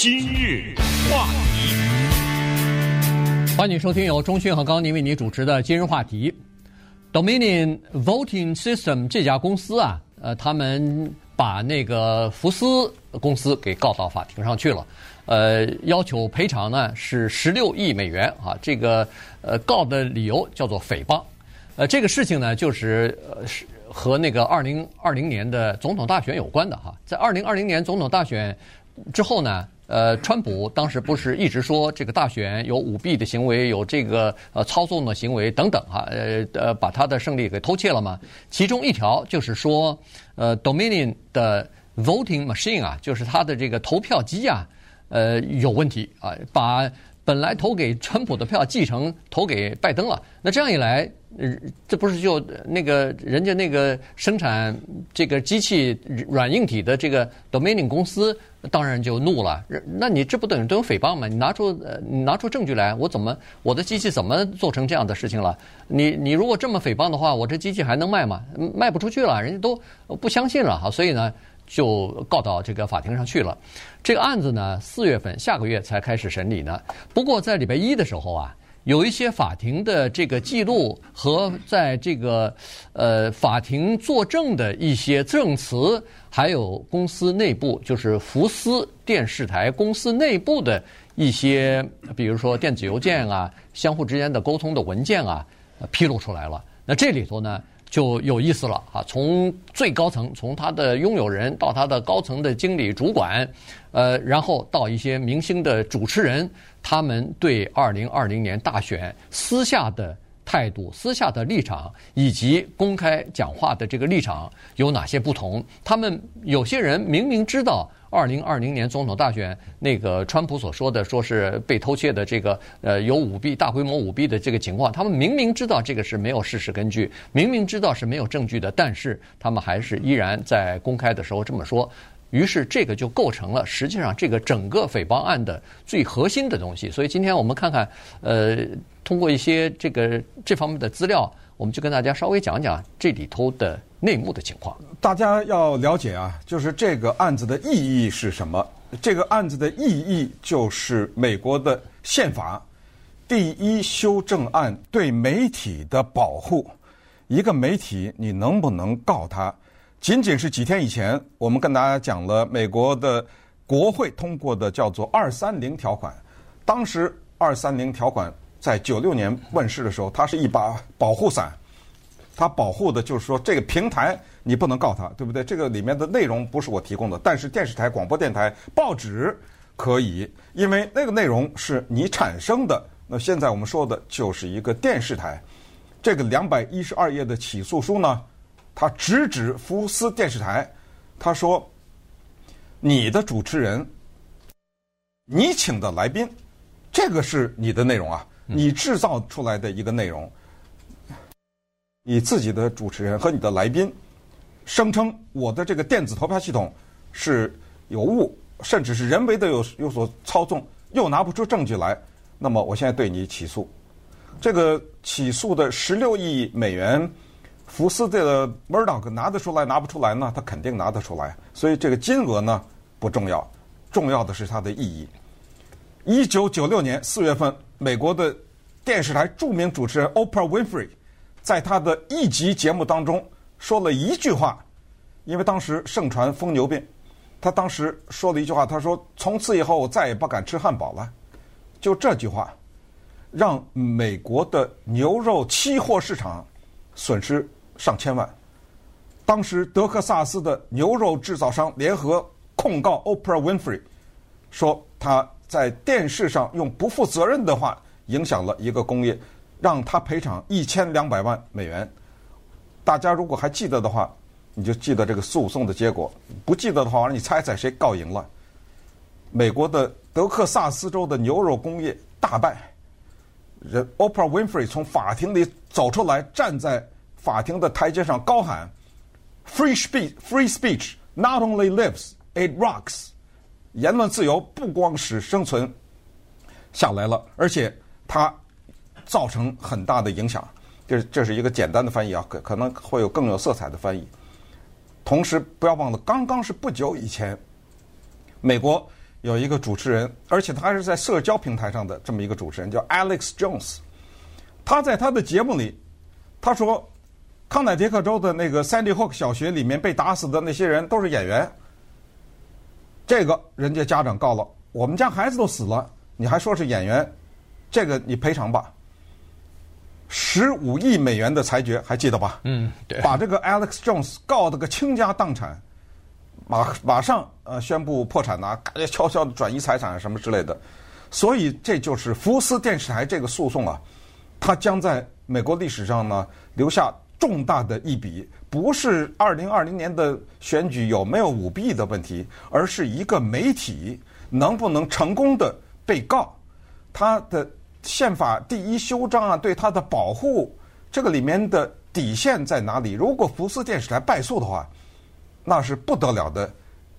今日话题，欢迎收听由中讯和高宁为你主持的今日话题。Dominion Voting System 这家公司啊，呃，他们把那个福斯公司给告到法庭上去了，呃，要求赔偿呢是十六亿美元啊。这个呃告的理由叫做诽谤，呃，这个事情呢就是呃是和那个二零二零年的总统大选有关的哈，在二零二零年总统大选之后呢。呃，川普当时不是一直说这个大选有舞弊的行为，有这个呃操纵的行为等等哈，呃呃，把他的胜利给偷窃了吗？其中一条就是说，呃，Dominion 的 voting machine 啊，就是他的这个投票机啊，呃，有问题啊，把本来投给川普的票继承投给拜登了。那这样一来，呃这不是就那个人家那个生产这个机器软硬体的这个 Dominion 公司？当然就怒了，那你这不等于都有诽谤吗？你拿出呃，你拿出证据来，我怎么我的机器怎么做成这样的事情了？你你如果这么诽谤的话，我这机器还能卖吗？卖不出去了，人家都不相信了哈，所以呢就告到这个法庭上去了。这个案子呢四月份下个月才开始审理呢。不过在礼拜一的时候啊。有一些法庭的这个记录和在这个呃法庭作证的一些证词，还有公司内部，就是福斯电视台公司内部的一些，比如说电子邮件啊，相互之间的沟通的文件啊，披露出来了。那这里头呢？就有意思了啊！从最高层，从他的拥有人到他的高层的经理、主管，呃，然后到一些明星的主持人，他们对二零二零年大选私下的态度、私下的立场，以及公开讲话的这个立场有哪些不同？他们有些人明明知道。二零二零年总统大选，那个川普所说的说是被偷窃的这个呃有舞弊、大规模舞弊的这个情况，他们明明知道这个是没有事实根据，明明知道是没有证据的，但是他们还是依然在公开的时候这么说，于是这个就构成了实际上这个整个诽谤案的最核心的东西。所以今天我们看看，呃，通过一些这个这方面的资料，我们就跟大家稍微讲讲这里头的。内幕的情况，大家要了解啊，就是这个案子的意义是什么？这个案子的意义就是美国的宪法第一修正案对媒体的保护。一个媒体你能不能告他？仅仅是几天以前，我们跟大家讲了美国的国会通过的叫做“二三零条款”。当时“二三零条款”在九六年问世的时候，它是一把保护伞。它保护的就是说，这个平台你不能告它，对不对？这个里面的内容不是我提供的，但是电视台、广播电台、报纸可以，因为那个内容是你产生的。那现在我们说的就是一个电视台，这个两百一十二页的起诉书呢，它直指福斯电视台，他说，你的主持人，你请的来宾，这个是你的内容啊，你制造出来的一个内容。你自己的主持人和你的来宾声称我的这个电子投票系统是有误，甚至是人为的有有所操纵，又拿不出证据来，那么我现在对你起诉。这个起诉的十六亿美元，福斯这个 Murdoch 拿得出来拿不出来呢？他肯定拿得出来。所以这个金额呢不重要，重要的是它的意义。一九九六年四月份，美国的电视台著名主持人 Oprah Winfrey。在他的一集节目当中说了一句话，因为当时盛传疯牛病，他当时说了一句话，他说：“从此以后我再也不敢吃汉堡了。”就这句话，让美国的牛肉期货市场损失上千万。当时德克萨斯的牛肉制造商联合控告 Oprah Winfrey，说他在电视上用不负责任的话影响了一个工业。让他赔偿一千两百万美元。大家如果还记得的话，你就记得这个诉讼的结果；不记得的话，你猜猜谁告赢了？美国的德克萨斯州的牛肉工业大败。人 Oprah Winfrey 从法庭里走出来，站在法庭的台阶上高喊：“Free speech, free speech not only lives, it rocks。”言论自由不光是生存下来了，而且他。造成很大的影响，这这是一个简单的翻译啊，可可能会有更有色彩的翻译。同时，不要忘了，刚刚是不久以前，美国有一个主持人，而且他还是在社交平台上的这么一个主持人，叫 Alex Jones。他在他的节目里，他说，康乃狄克州的那个 Sandy Hook 小学里面被打死的那些人都是演员。这个人家家长告了，我们家孩子都死了，你还说是演员，这个你赔偿吧。十五亿美元的裁决还记得吧？嗯，对。把这个 Alex Jones 告得个倾家荡产，马马上呃宣布破产呐，悄悄的转移财产什么之类的。所以这就是福斯电视台这个诉讼啊，它将在美国历史上呢留下重大的一笔。不是二零二零年的选举有没有舞弊的问题，而是一个媒体能不能成功的被告，他的宪法第一修章啊，对他的保护，这个里面的底线在哪里？如果福斯电视台败诉的话，那是不得了的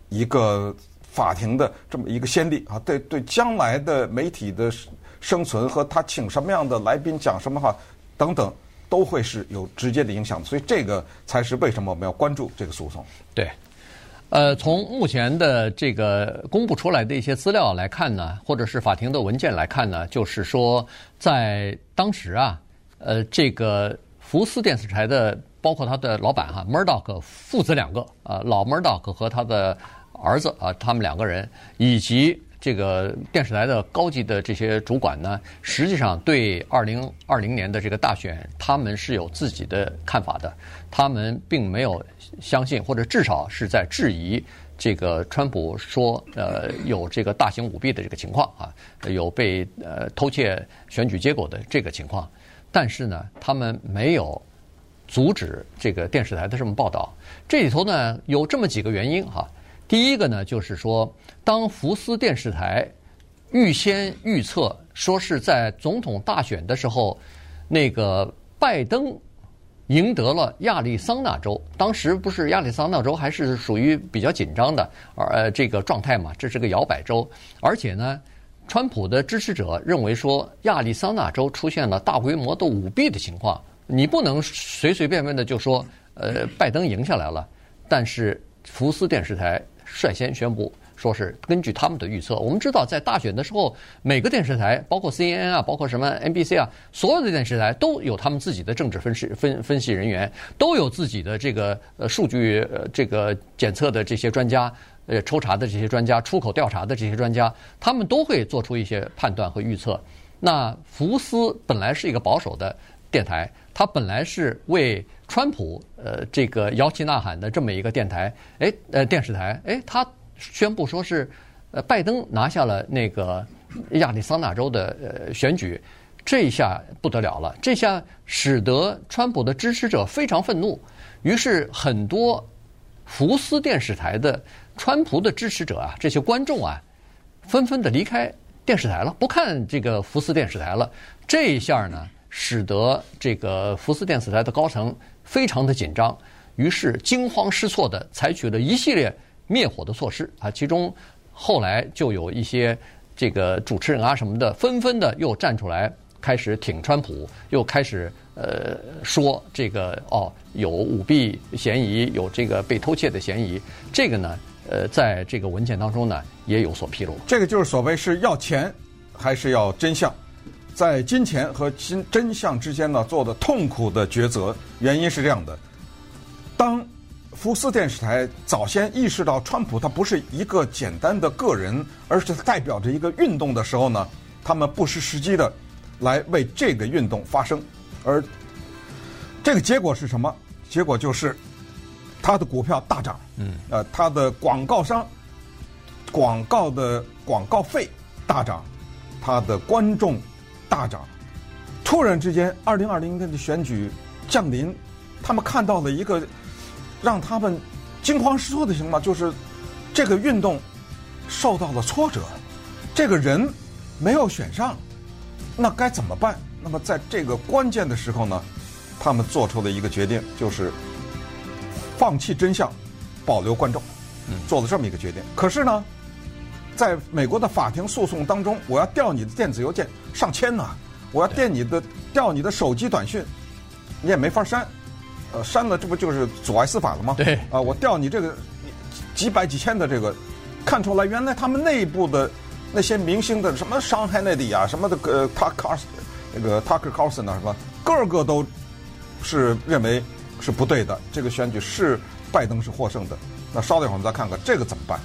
一个法庭的这么一个先例啊！对对，将来的媒体的生存和他请什么样的来宾讲什么话等等。都会是有直接的影响，所以这个才是为什么我们要关注这个诉讼。对，呃，从目前的这个公布出来的一些资料来看呢，或者是法庭的文件来看呢，就是说在当时啊，呃，这个福斯电视台的包括他的老板哈 Murdoch 父子两个啊，老 Murdoch 和他的儿子啊，他们两个人以及。这个电视台的高级的这些主管呢，实际上对二零二零年的这个大选，他们是有自己的看法的。他们并没有相信，或者至少是在质疑这个川普说，呃，有这个大型舞弊的这个情况啊，有被呃偷窃选举结果的这个情况。但是呢，他们没有阻止这个电视台的这么报道。这里头呢，有这么几个原因哈。第一个呢，就是说，当福斯电视台预先预测说是在总统大选的时候，那个拜登赢得了亚利桑那州，当时不是亚利桑那州还是属于比较紧张的呃这个状态嘛，这是个摇摆州，而且呢，川普的支持者认为说亚利桑那州出现了大规模的舞弊的情况，你不能随随便便的就说呃拜登赢下来了，但是福斯电视台。率先宣布说是根据他们的预测，我们知道在大选的时候，每个电视台，包括 CNN 啊，包括什么 NBC 啊，所有的电视台都有他们自己的政治分析分分析人员，都有自己的这个呃数据呃这个检测的这些专家，呃抽查的这些专家，出口调查的这些专家，他们都会做出一些判断和预测。那福斯本来是一个保守的电台，他本来是为川普呃，这个摇旗呐喊的这么一个电台，哎，呃，电视台，哎，他宣布说是，呃，拜登拿下了那个亚利桑那州的呃选举，这一下不得了了，这下使得川普的支持者非常愤怒，于是很多福斯电视台的川普的支持者啊，这些观众啊，纷纷的离开电视台了，不看这个福斯电视台了，这一下呢，使得这个福斯电视台的高层。非常的紧张，于是惊慌失措地采取了一系列灭火的措施啊，其中后来就有一些这个主持人啊什么的，纷纷的又站出来开始挺川普，又开始呃说这个哦有舞弊嫌疑，有这个被偷窃的嫌疑，这个呢呃在这个文件当中呢也有所披露。这个就是所谓是要钱还是要真相？在金钱和真真相之间呢，做的痛苦的抉择。原因是这样的：当福斯电视台早先意识到川普他不是一个简单的个人，而是代表着一个运动的时候呢，他们不失时机的来为这个运动发声。而这个结果是什么？结果就是他的股票大涨，嗯，呃，他的广告商广告的广告费大涨，他的观众。大涨，突然之间，二零二零年的选举降临，他们看到了一个让他们惊慌失措的情况，就是这个运动受到了挫折，这个人没有选上，那该怎么办？那么在这个关键的时候呢，他们做出了一个决定，就是放弃真相，保留观众，做了这么一个决定。可是呢？在美国的法庭诉讼当中，我要调你的电子邮件上千呢，我要电你的调你的手机短讯，你也没法删，呃，删了这不就是阻碍司法了吗？对，啊，我调你这个几百几千的这个看出来，原来他们内部的那些明星的什么伤害内地啊，什么的呃，Tucker 那个 Tucker Carlson 啊，什么个个都是认为是不对的。这个选举是拜登是获胜的。那稍等一会儿，我们再看看这个怎么办。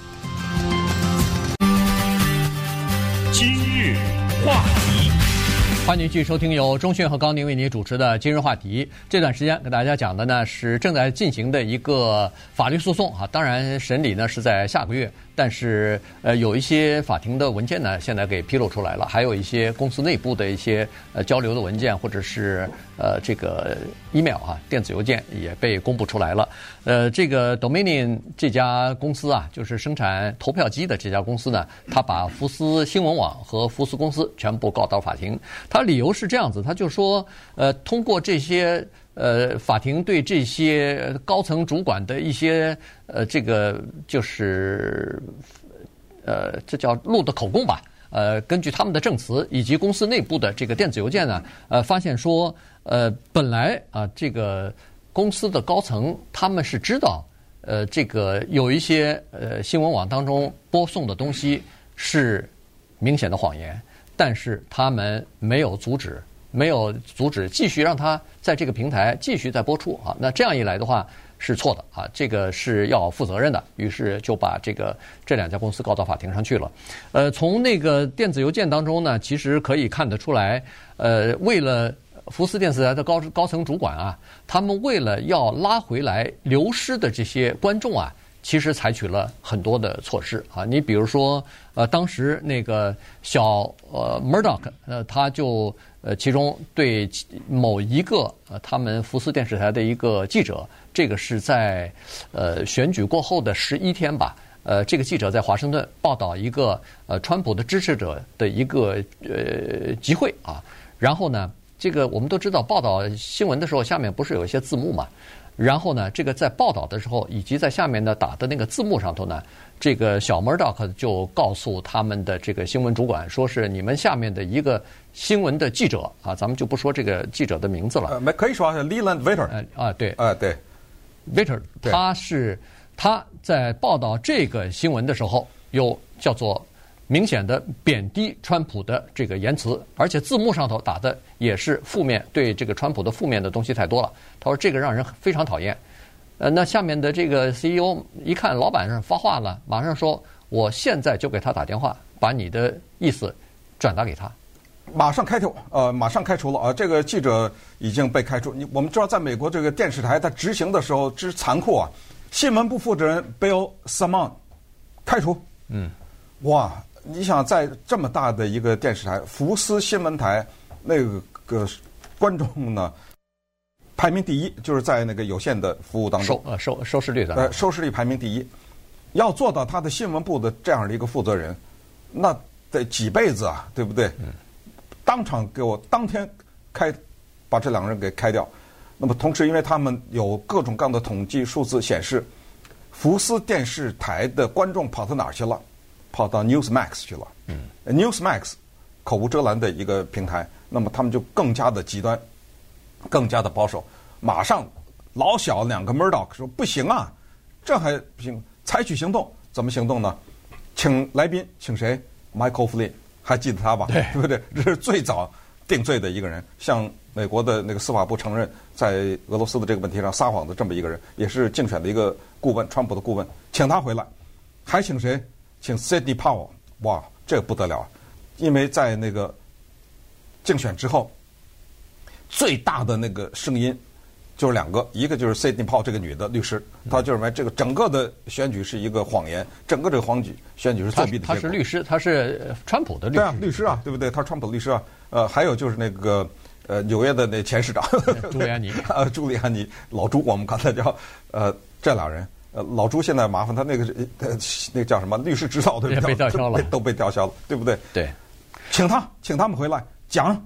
话题，欢迎继续收听由中讯和高宁为您主持的《今日话题》。这段时间给大家讲的呢是正在进行的一个法律诉讼啊，当然审理呢是在下个月。但是，呃，有一些法庭的文件呢，现在给披露出来了，还有一些公司内部的一些呃交流的文件，或者是呃这个 email 啊，电子邮件也被公布出来了。呃，这个 Dominion 这家公司啊，就是生产投票机的这家公司呢，他把福斯新闻网和福斯公司全部告到法庭。他理由是这样子，他就说，呃，通过这些。呃，法庭对这些高层主管的一些呃，这个就是呃，这叫录的口供吧。呃，根据他们的证词以及公司内部的这个电子邮件呢，呃，发现说，呃，本来啊，这个公司的高层他们是知道，呃，这个有一些呃新闻网当中播送的东西是明显的谎言，但是他们没有阻止。没有阻止继续让他在这个平台继续再播出啊，那这样一来的话是错的啊，这个是要负责任的。于是就把这个这两家公司告到法庭上去了。呃，从那个电子邮件当中呢，其实可以看得出来，呃，为了福斯电视台的高高层主管啊，他们为了要拉回来流失的这些观众啊，其实采取了很多的措施啊。你比如说，呃，当时那个小呃 Murdoch，呃，他就。呃，其中对某一个呃，他们福斯电视台的一个记者，这个是在呃选举过后的十一天吧，呃，这个记者在华盛顿报道一个呃川普的支持者的一个呃集会啊，然后呢，这个我们都知道报道新闻的时候下面不是有一些字幕嘛，然后呢，这个在报道的时候以及在下面呢打的那个字幕上头呢。这个小 Murdoch 就告诉他们的这个新闻主管，说是你们下面的一个新闻的记者啊，咱们就不说这个记者的名字了。呃，没可以说是 Leland Vittert。呃啊，对，啊对，Vittert，他是他在报道这个新闻的时候，又叫做明显的贬低川普的这个言辞，而且字幕上头打的也是负面，对这个川普的负面的东西太多了。他说这个让人非常讨厌。呃，那下面的这个 CEO 一看老板上发话了，马上说：“我现在就给他打电话，把你的意思转达给他。”马上开除，呃，马上开除了啊！这个记者已经被开除。你我们知道，在美国这个电视台它执行的时候之残酷啊！新闻部负责人 Bill Simon 开除。嗯，哇！你想在这么大的一个电视台，福斯新闻台那个个观众呢？排名第一，就是在那个有限的服务当中，收呃收收视率的，呃收视率排名第一，要做到他的新闻部的这样的一个负责人，那得几辈子啊，对不对？嗯。当场给我当天开，把这两个人给开掉。那么同时，因为他们有各种各样的统计数字显示，福斯电视台的观众跑到哪儿去了？跑到 Newsmax 去了。嗯。Newsmax 口无遮拦的一个平台，那么他们就更加的极端。更加的保守，马上老小两个 Murdoch 说不行啊，这还不行，采取行动，怎么行动呢？请来宾，请谁？Michael Flynn，还记得他吧？对，对不对？这是最早定罪的一个人，向美国的那个司法部承认在俄罗斯的这个问题上撒谎的这么一个人，也是竞选的一个顾问，川普的顾问，请他回来，还请谁？请 Sidney Powell，哇，这个不得了，因为在那个竞选之后。最大的那个声音就是两个，一个就是 Sidney Powell 这个女的律师，她就认为这个整个的选举是一个谎言，整个这个选举选举是作弊的。她是律师，她是川普的律师。对啊，律师啊，对不对？她是川普的律师啊。呃，还有就是那个呃纽约的那前市长 朱利安尼 呃，朱利安尼老朱，我们刚才叫呃这俩人，呃老朱现在麻烦他那个呃那个叫什么律师执照对不对？被吊销了，都被吊销了，对不对？对，请他，请他们回来讲。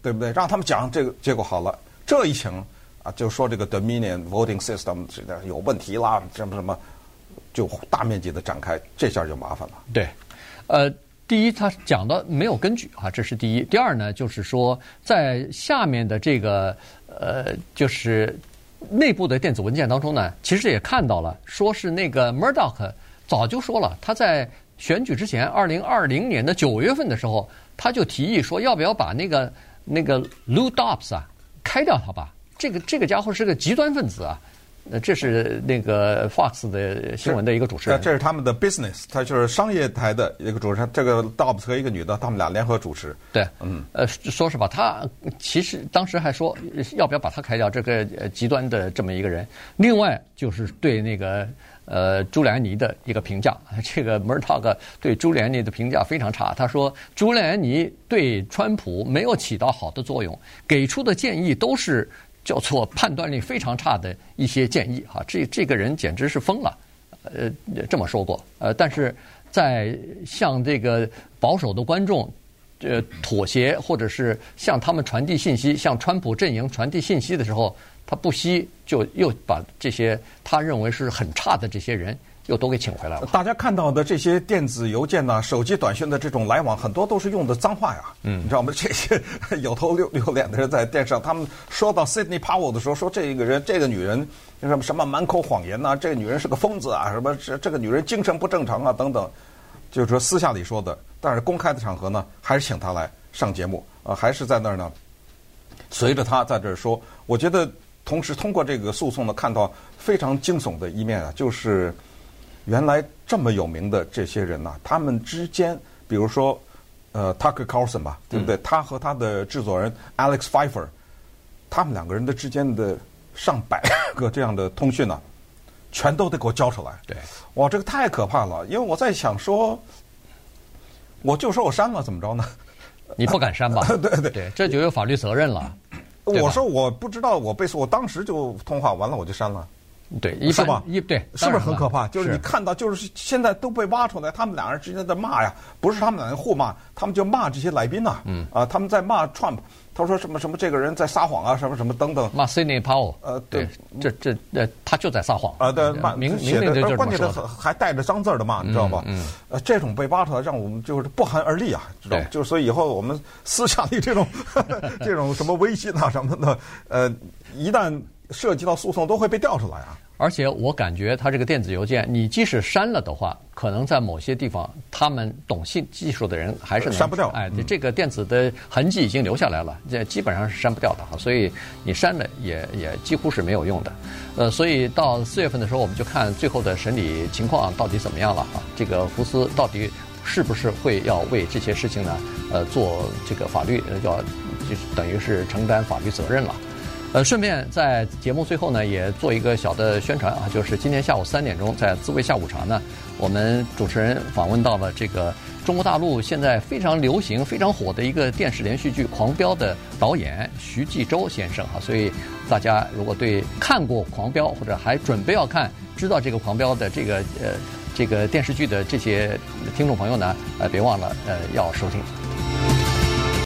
对不对？让他们讲这个，结果好了，这一请啊，就说这个 Dominion Voting System 有问题啦，什么什么，就大面积的展开，这下就麻烦了。对，呃，第一，他讲的没有根据啊，这是第一。第二呢，就是说在下面的这个呃，就是内部的电子文件当中呢，其实也看到了，说是那个 Murdoch。早就说了，他在选举之前，二零二零年的九月份的时候，他就提议说，要不要把那个那个 Lou Dobbs 啊开掉他吧？这个这个家伙是个极端分子啊。呃，这是那个 Fox 的新闻的一个主持人，这是他们的 business，他就是商业台的一个主持人。这个 Dobbs 和一个女的，他们俩联合主持。对，嗯，呃，说实话，他其实当时还说要不要把他开掉，这个极端的这么一个人。另外就是对那个呃朱利安尼的一个评价，这个 Murdoch 对朱利安尼的评价非常差。他说朱利安尼对川普没有起到好的作用，给出的建议都是。叫做判断力非常差的一些建议哈，这这个人简直是疯了，呃，这么说过，呃，但是在向这个保守的观众，呃，妥协或者是向他们传递信息，向川普阵营传递信息的时候，他不惜就又把这些他认为是很差的这些人。又都给请回来了。大家看到的这些电子邮件呐、手机短讯的这种来往，很多都是用的脏话呀。嗯，你知道吗？这些 有头有有脸的人在电视上，他们说到 Sydney Powell 的时候，说这个人、这个女人什么什么满口谎言呐，这个女人是个疯子啊，什么这这个女人精神不正常啊等等，就是说私下里说的。但是公开的场合呢，还是请她来上节目啊，还是在那儿呢，随着她在这儿说。我觉得同时通过这个诉讼呢，看到非常惊悚的一面啊，就是。原来这么有名的这些人呐、啊，他们之间，比如说，呃，Tucker Carlson 吧，对不对？嗯、他和他的制作人 Alex Pfeiffer，他们两个人的之间的上百个这样的通讯呢、啊，全都得给我交出来。对，哇，这个太可怕了！因为我在想说，我就说我删了，怎么着呢？你不敢删吧？对对对，这就有法律责任了。我说我不知道，我被我当时就通话完了，我就删了。对，一是吧？一对，是不是很可怕？就是你看到，就是现在都被挖出来，他们两人之间在骂呀，不是他们两人互骂，他们就骂这些来宾呐。嗯。啊，他们在骂 Trump，他说什么什么这个人在撒谎啊，什么什么等等。骂 Sidney Powell。呃，对，这这呃，他就在撒谎。啊，对，骂明明明就关键的还带着脏字的骂，你知道吧？嗯。呃，这种被挖出来，让我们就是不寒而栗啊，知道吗？就所以以后我们私下里这种 这种什么微信啊什么的，呃，一旦涉及到诉讼，都会被调出来啊。而且我感觉他这个电子邮件，你即使删了的话，可能在某些地方，他们懂信技术的人还是能删不掉。哎，这个电子的痕迹已经留下来了，这基本上是删不掉的哈。所以你删了也也几乎是没有用的。呃，所以到四月份的时候，我们就看最后的审理情况到底怎么样了啊。这个福斯到底是不是会要为这些事情呢？呃，做这个法律要就等于是承担法律责任了。呃，顺便在节目最后呢，也做一个小的宣传啊，就是今天下午三点钟在滋味下午茶呢，我们主持人访问到了这个中国大陆现在非常流行、非常火的一个电视连续剧《狂飙》的导演徐纪周先生啊，所以大家如果对看过《狂飙》或者还准备要看、知道这个《狂飙》的这个呃这个电视剧的这些听众朋友呢，呃，别忘了呃要收听。